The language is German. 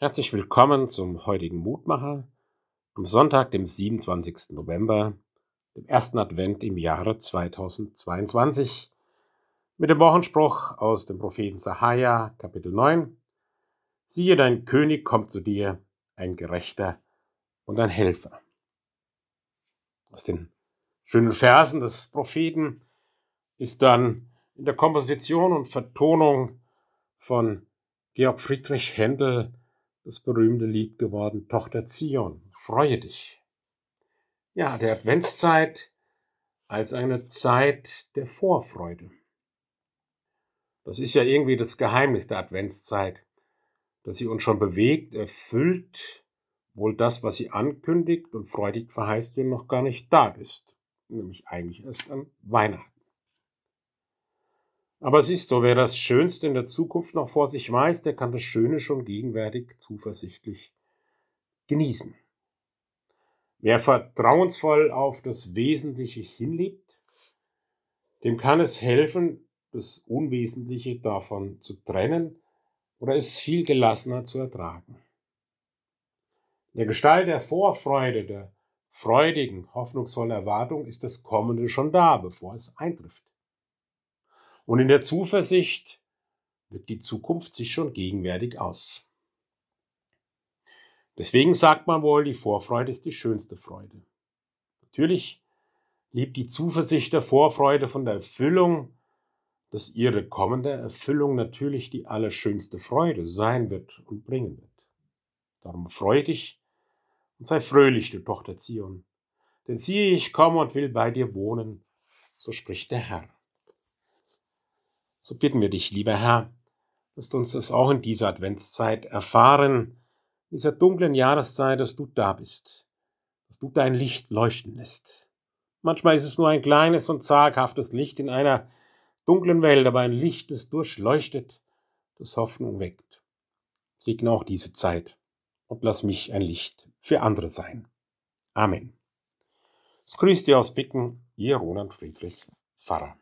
Herzlich willkommen zum heutigen Mutmacher am Sonntag, dem 27. November, dem ersten Advent im Jahre 2022, mit dem Wochenspruch aus dem Propheten Sahaja, Kapitel 9. Siehe, dein König kommt zu dir, ein Gerechter und ein Helfer. Aus den schönen Versen des Propheten ist dann in der Komposition und Vertonung von Georg Friedrich Händel das berühmte Lied geworden, Tochter Zion, freue dich. Ja, der Adventszeit als eine Zeit der Vorfreude. Das ist ja irgendwie das Geheimnis der Adventszeit, dass sie uns schon bewegt, erfüllt, wohl das, was sie ankündigt und freudig verheißt und noch gar nicht da ist, nämlich eigentlich erst an Weihnachten. Aber es ist so, wer das Schönste in der Zukunft noch vor sich weiß, der kann das Schöne schon gegenwärtig zuversichtlich genießen. Wer vertrauensvoll auf das Wesentliche hinlebt, dem kann es helfen, das Unwesentliche davon zu trennen oder es viel gelassener zu ertragen. In der Gestalt der Vorfreude, der freudigen, hoffnungsvollen Erwartung ist das Kommende schon da, bevor es eintrifft. Und in der Zuversicht wirkt die Zukunft sich schon gegenwärtig aus. Deswegen sagt man wohl, die Vorfreude ist die schönste Freude. Natürlich liebt die Zuversicht der Vorfreude von der Erfüllung, dass ihre kommende Erfüllung natürlich die allerschönste Freude sein wird und bringen wird. Darum freu dich und sei fröhlich, du Tochter Zion. Denn siehe, ich komme und will bei dir wohnen, so spricht der Herr. So bitten wir dich, lieber Herr, dass du uns das auch in dieser Adventszeit erfahren, in dieser dunklen Jahreszeit, dass du da bist, dass du dein Licht leuchten lässt. Manchmal ist es nur ein kleines und zaghaftes Licht in einer dunklen Welt, aber ein Licht, das durchleuchtet, das Hoffnung weckt. Segne auch diese Zeit und lass mich ein Licht für andere sein. Amen. Es grüßt dir aus Bicken, ihr Roland Friedrich, Pfarrer.